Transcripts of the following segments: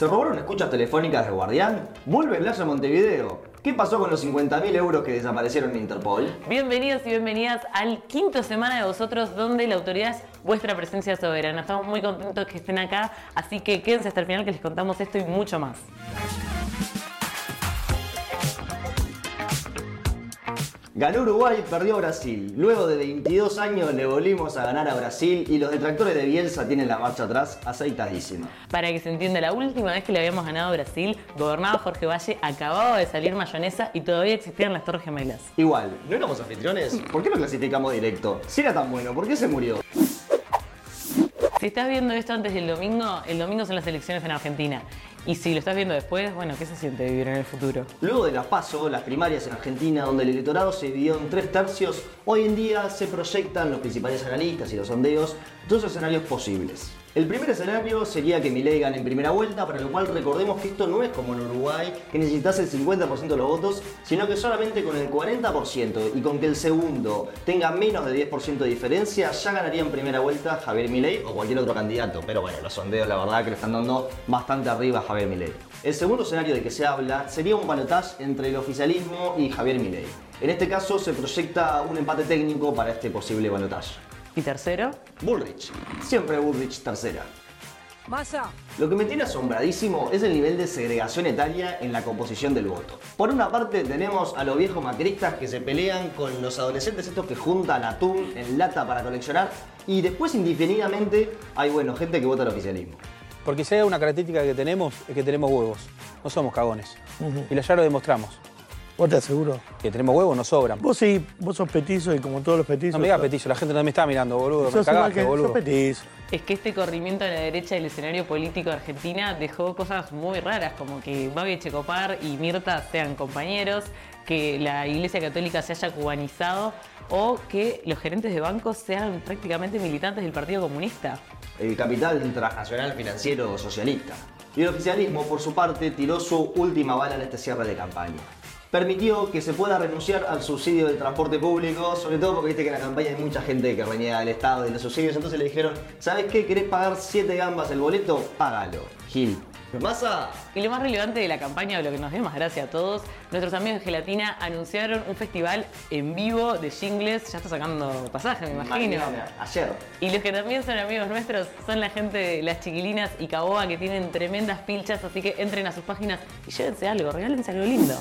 ¿Se robaron escuchas telefónicas de Guardián? ¿Vuelve Blaya a Montevideo? ¿Qué pasó con los 50.000 euros que desaparecieron en Interpol? Bienvenidos y bienvenidas al quinto semana de vosotros donde la autoridad es vuestra presencia soberana. Estamos muy contentos que estén acá, así que quédense hasta el final que les contamos esto y mucho más. Ganó Uruguay, perdió Brasil. Luego de 22 años le volvimos a ganar a Brasil y los detractores de Bielsa tienen la marcha atrás aceitadísima. Para que se entienda, la última vez que le habíamos ganado a Brasil, gobernaba Jorge Valle, acababa de salir mayonesa y todavía existían las Torres Gemelas. Igual, ¿no éramos anfitriones? ¿Por qué no clasificamos directo? Si era tan bueno, ¿por qué se murió? Si estás viendo esto antes del domingo, el domingo son las elecciones en Argentina. Y si lo estás viendo después, bueno, ¿qué se siente vivir en el futuro? Luego de las PASO, las primarias en Argentina, donde el electorado se dividió en tres tercios, hoy en día se proyectan los principales analistas y los sondeos dos escenarios posibles. El primer escenario sería que Milei gane en primera vuelta, para lo cual recordemos que esto no es como en Uruguay, que necesitas el 50% de los votos, sino que solamente con el 40% y con que el segundo tenga menos de 10% de diferencia, ya ganaría en primera vuelta Javier Milei o cualquier otro candidato. Pero bueno, los sondeos la verdad que le están dando bastante arriba a Javier Milei. El segundo escenario de que se habla sería un balotaje entre el oficialismo y Javier Milei. En este caso se proyecta un empate técnico para este posible balotaje. ¿Y tercero? Bullrich. Siempre Bullrich tercera. Massa. Lo que me tiene asombradísimo es el nivel de segregación etaria en la composición del voto. Por una parte tenemos a los viejos macristas que se pelean con los adolescentes estos que juntan atún en lata para coleccionar y después indefinidamente hay bueno gente que vota al oficialismo. Porque si hay una característica que tenemos es que tenemos huevos. No somos cagones. Y ya lo demostramos. Vos te aseguro. Que tenemos huevos, nos sobran. Vos sí, vos sos petizo y como todos los petizos. No me digas petizo, la gente no me está mirando, boludo. Me cagaste, que boludo. sos petizo. Es que este corrimiento a la derecha del escenario político de Argentina dejó cosas muy raras, como que Babi Checopar y Mirta sean compañeros, que la Iglesia Católica se haya cubanizado o que los gerentes de bancos sean prácticamente militantes del Partido Comunista. El capital transnacional financiero socialista. Y el oficialismo, por su parte, tiró su última bala en este cierre de campaña. Permitió que se pueda renunciar al subsidio del transporte público, sobre todo porque viste que en la campaña hay mucha gente que reniega del Estado y los subsidios, entonces le dijeron, ¿sabes qué? ¿Querés pagar 7 gambas el boleto? Págalo. Gil. Masa. Y lo más relevante de la campaña, o lo que nos dio más gracia a todos, nuestros amigos de Gelatina anunciaron un festival en vivo de jingles, ya está sacando pasaje, me imagino. Mañana, ayer. Y los que también son amigos nuestros son la gente de Las Chiquilinas y Caboa que tienen tremendas pilchas, así que entren a sus páginas y llévense algo, regálense algo lindo.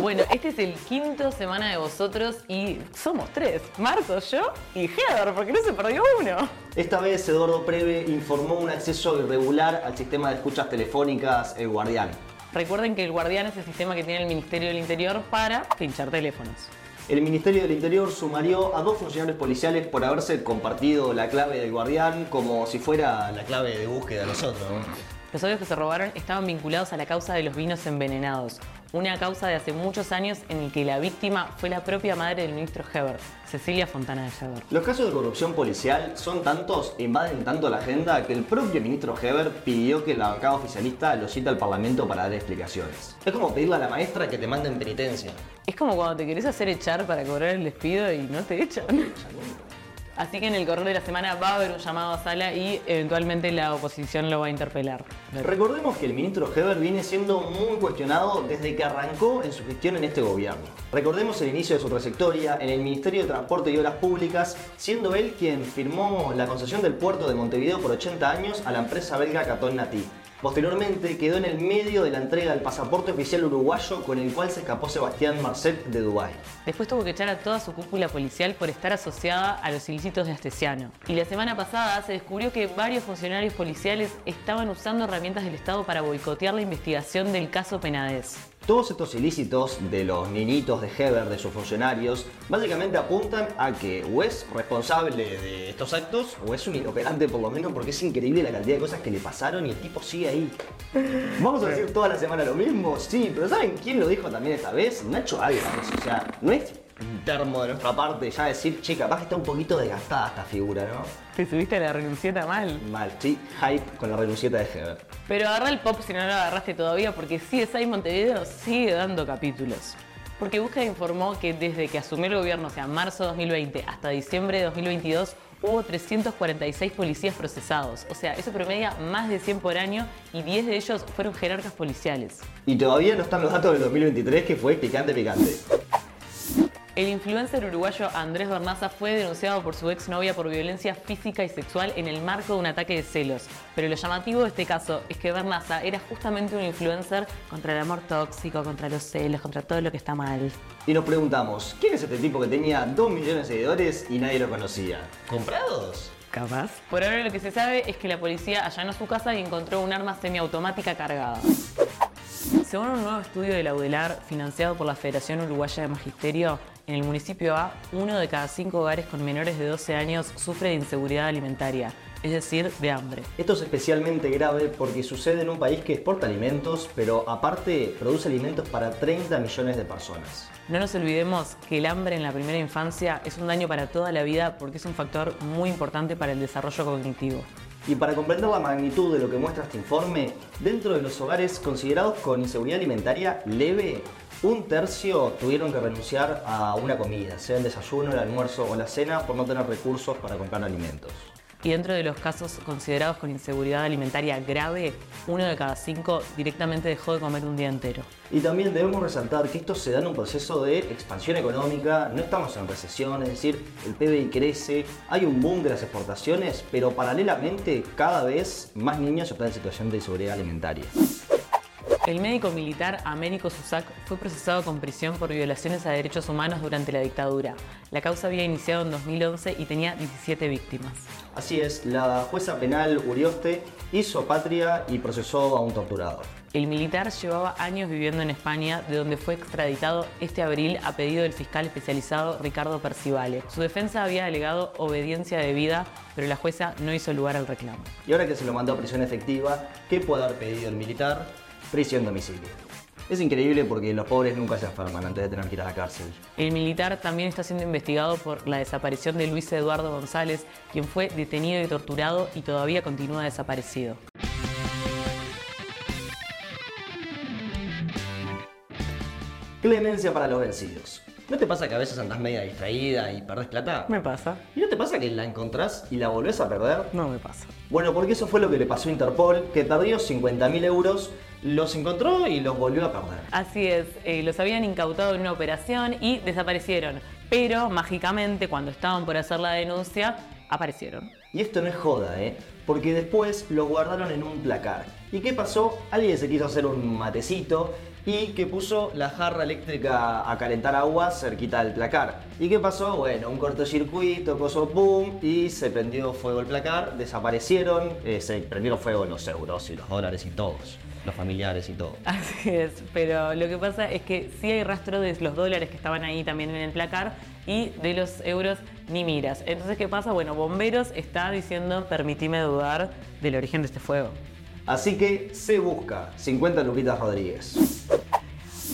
Bueno, este es el quinto semana de vosotros y somos tres, Marcos, yo y Heather, porque no se perdió uno. Esta vez Eduardo Preve informó un acceso irregular al sistema de escuchas telefónicas El Guardián. Recuerden que el Guardián es el sistema que tiene el Ministerio del Interior para pinchar teléfonos. El Ministerio del Interior sumarió a dos funcionarios policiales por haberse compartido la clave del Guardián como si fuera la clave de búsqueda de nosotros. ¿no? Los audios que se robaron estaban vinculados a la causa de los vinos envenenados, una causa de hace muchos años en el que la víctima fue la propia madre del ministro Heber, Cecilia Fontana de Heber. Los casos de corrupción policial son tantos, invaden tanto la agenda, que el propio ministro Heber pidió que la bancada oficialista lo cite al Parlamento para dar explicaciones. Es como pedirle a la maestra que te mande en penitencia. Es como cuando te querés hacer echar para cobrar el despido y no te echan. Así que en el correo de la semana va a haber un llamado a sala y eventualmente la oposición lo va a interpelar. Recordemos que el ministro Heber viene siendo muy cuestionado desde que arrancó en su gestión en este gobierno. Recordemos el inicio de su trayectoria en el Ministerio de Transporte y Obras Públicas, siendo él quien firmó la concesión del puerto de Montevideo por 80 años a la empresa belga Catón Nati. Posteriormente quedó en el medio de la entrega del pasaporte oficial uruguayo con el cual se escapó Sebastián Marcet de Dubái. Después tuvo que echar a toda su cúpula policial por estar asociada a los ilícitos de Astesiano. Y la semana pasada se descubrió que varios funcionarios policiales estaban usando herramientas del Estado para boicotear la investigación del caso Penades. Todos estos ilícitos de los niñitos de Heber, de sus funcionarios, básicamente apuntan a que o es responsable de estos actos o es un inoperante por lo menos porque es increíble la cantidad de cosas que le pasaron y el tipo sigue ahí. ¿Vamos a decir toda la semana lo mismo? Sí, pero ¿saben quién lo dijo también esta vez? Nacho Álvarez. O sea, no es termo de nuestra parte ya decir, che, capaz que está un poquito desgastada esta figura, ¿no? Te subiste a la renuncieta mal. Mal, sí, hype con la renuncieta de Heber. Pero agarra el pop si no lo agarraste todavía porque CSI Montevideo sigue dando capítulos. Porque Búsqueda informó que desde que asumió el gobierno, o sea, marzo de 2020 hasta diciembre de 2022, hubo 346 policías procesados. O sea, eso promedia más de 100 por año y 10 de ellos fueron jerarcas policiales. Y todavía no están los datos del 2023 que fue picante picante. El influencer uruguayo Andrés Bernaza fue denunciado por su exnovia por violencia física y sexual en el marco de un ataque de celos. Pero lo llamativo de este caso es que Bernaza era justamente un influencer contra el amor tóxico, contra los celos, contra todo lo que está mal. Y nos preguntamos, ¿quién es este tipo que tenía 2 millones de seguidores y nadie lo conocía? ¿Comprados? Capaz. Por ahora lo que se sabe es que la policía allanó su casa y encontró un arma semiautomática cargada. Según un nuevo estudio de la UDELAR financiado por la Federación Uruguaya de Magisterio, en el municipio A, uno de cada cinco hogares con menores de 12 años sufre de inseguridad alimentaria, es decir, de hambre. Esto es especialmente grave porque sucede en un país que exporta alimentos, pero aparte produce alimentos para 30 millones de personas. No nos olvidemos que el hambre en la primera infancia es un daño para toda la vida porque es un factor muy importante para el desarrollo cognitivo. Y para comprender la magnitud de lo que muestra este informe, dentro de los hogares considerados con inseguridad alimentaria leve, un tercio tuvieron que renunciar a una comida, sea el desayuno, el almuerzo o la cena, por no tener recursos para comprar alimentos. Y dentro de los casos considerados con inseguridad alimentaria grave, uno de cada cinco directamente dejó de comer un día entero. Y también debemos resaltar que esto se da en un proceso de expansión económica, no estamos en recesión, es decir, el PBI crece, hay un boom de las exportaciones, pero paralelamente cada vez más niños están en situación de inseguridad alimentaria. El médico militar Américo Susac fue procesado con prisión por violaciones a derechos humanos durante la dictadura. La causa había iniciado en 2011 y tenía 17 víctimas. Así es, la jueza penal Urioste hizo patria y procesó a un torturador. El militar llevaba años viviendo en España, de donde fue extraditado este abril a pedido del fiscal especializado Ricardo Percivale. Su defensa había alegado obediencia debida, pero la jueza no hizo lugar al reclamo. Y ahora que se lo mandó a prisión efectiva, ¿qué puede haber pedido el militar? Prisión domicilio. Es increíble porque los pobres nunca se enferman antes de tener que ir a la cárcel. El militar también está siendo investigado por la desaparición de Luis Eduardo González, quien fue detenido y torturado y todavía continúa desaparecido. Clemencia para los vencidos. ¿No te pasa que a veces andás media distraída y perdés plata? Me pasa. ¿Y no te pasa que la encontrás y la volvés a perder? No me pasa. Bueno, porque eso fue lo que le pasó a Interpol, que perdió 50.000 euros, los encontró y los volvió a perder. Así es, eh, los habían incautado en una operación y desaparecieron. Pero mágicamente, cuando estaban por hacer la denuncia, aparecieron. Y esto no es joda, ¿eh? Porque después los guardaron en un placar. ¿Y qué pasó? Alguien se quiso hacer un matecito y que puso la jarra eléctrica a calentar agua cerquita del placar. ¿Y qué pasó? Bueno, un cortocircuito, coso boom, y se prendió fuego el placar, desaparecieron, eh, se prendieron fuego los euros y los dólares y todos, los familiares y todo. Así es, pero lo que pasa es que sí hay rastro de los dólares que estaban ahí también en el placar y de los euros ni miras. Entonces, ¿qué pasa? Bueno, Bomberos está diciendo, permitime dudar del origen de este fuego. Así que se busca 50 Luquitas Rodríguez.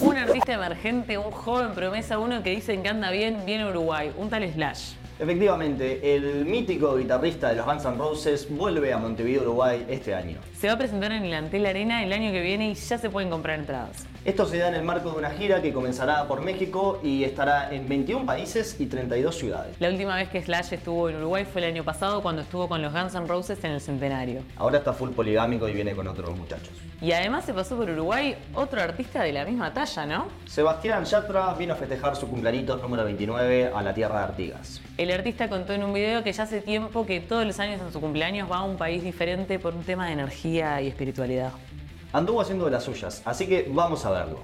Un artista emergente, un joven promesa, uno que dicen que anda bien, viene Uruguay, un tal Slash. Efectivamente, el mítico guitarrista de los Guns N' Roses vuelve a Montevideo, Uruguay este año. Se va a presentar en el Antel Arena el año que viene y ya se pueden comprar entradas. Esto se da en el marco de una gira que comenzará por México y estará en 21 países y 32 ciudades. La última vez que Slash estuvo en Uruguay fue el año pasado cuando estuvo con los Guns N' Roses en el centenario. Ahora está full poligámico y viene con otros muchachos. Y además se pasó por Uruguay otro artista de la misma talla, ¿no? Sebastián Yatra vino a festejar su cumpleaños número 29 a la tierra de Artigas. El artista contó en un video que ya hace tiempo que todos los años en su cumpleaños va a un país diferente por un tema de energía y espiritualidad. Anduvo haciendo de las suyas, así que vamos a verlo.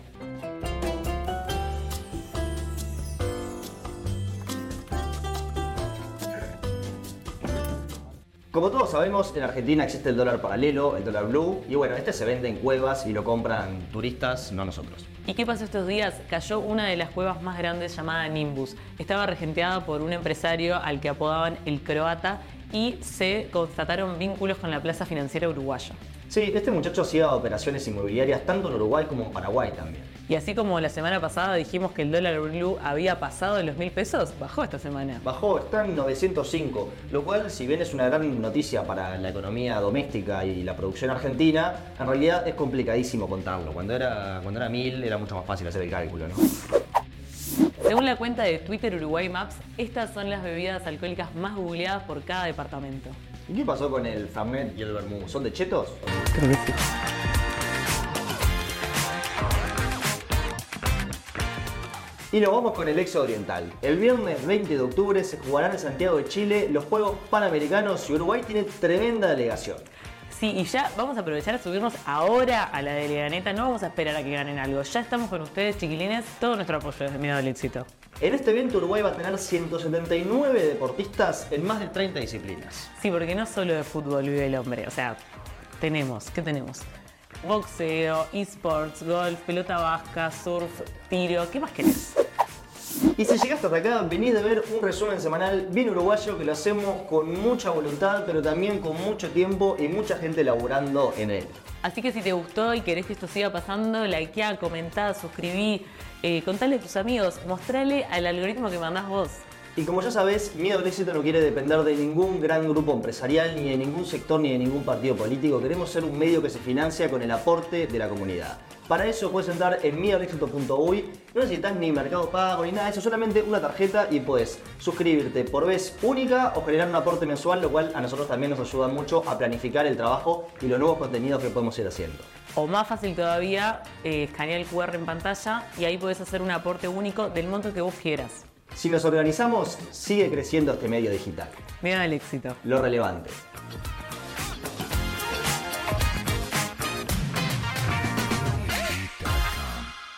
Como todos sabemos, en Argentina existe el dólar paralelo, el dólar blue, y bueno, este se vende en cuevas y lo compran turistas, no nosotros. ¿Y qué pasó estos días? Cayó una de las cuevas más grandes llamada Nimbus. Estaba regenteada por un empresario al que apodaban el croata y se constataron vínculos con la plaza financiera uruguaya. Sí, este muchacho hacía operaciones inmobiliarias tanto en Uruguay como en Paraguay también. Y así como la semana pasada dijimos que el dólar blue había pasado de los mil pesos, bajó esta semana. Bajó, está en 905, lo cual si bien es una gran noticia para la economía doméstica y la producción argentina, en realidad es complicadísimo contarlo. Cuando era, cuando era 1000 era mucho más fácil hacer el cálculo, ¿no? Según la cuenta de Twitter Uruguay Maps, estas son las bebidas alcohólicas más googleadas por cada departamento. ¿Y qué pasó con el Fernet y el Vermouth? ¿Son de chetos? Creo que sí. Y nos vamos con el exo oriental. El viernes 20 de octubre se jugarán en Santiago de Chile los Juegos Panamericanos y Uruguay tiene tremenda delegación. Sí, y ya vamos a aprovechar a subirnos ahora a la de Leganeta. No vamos a esperar a que ganen algo. Ya estamos con ustedes, chiquilines. Todo nuestro apoyo desde Miedo al Éxito. En este evento Uruguay va a tener 179 deportistas en más de 30 disciplinas. Sí, porque no solo de fútbol vive el hombre. O sea, tenemos, ¿qué tenemos? Boxeo, esports, golf, pelota vasca, surf, tiro. ¿Qué más querés? Y si llegaste hasta acá, venís de ver un resumen semanal bien uruguayo que lo hacemos con mucha voluntad, pero también con mucho tiempo y mucha gente laburando en él. Así que si te gustó y querés que esto siga pasando, likeá, comentá, suscribí, eh, contale a tus amigos, mostrale al algoritmo que mandás vos. Y como ya sabés, Miedo al Éxito no quiere depender de ningún gran grupo empresarial, ni de ningún sector, ni de ningún partido político. Queremos ser un medio que se financia con el aporte de la comunidad. Para eso puedes entrar en miedoalexito.uy, no necesitas ni mercado pago ni nada de eso, solamente una tarjeta y puedes suscribirte por vez única o generar un aporte mensual, lo cual a nosotros también nos ayuda mucho a planificar el trabajo y los nuevos contenidos que podemos ir haciendo. O más fácil todavía, eh, escanea el QR en pantalla y ahí podés hacer un aporte único del monto que vos quieras. Si nos organizamos, sigue creciendo este medio digital. Miedo al éxito. Lo relevante.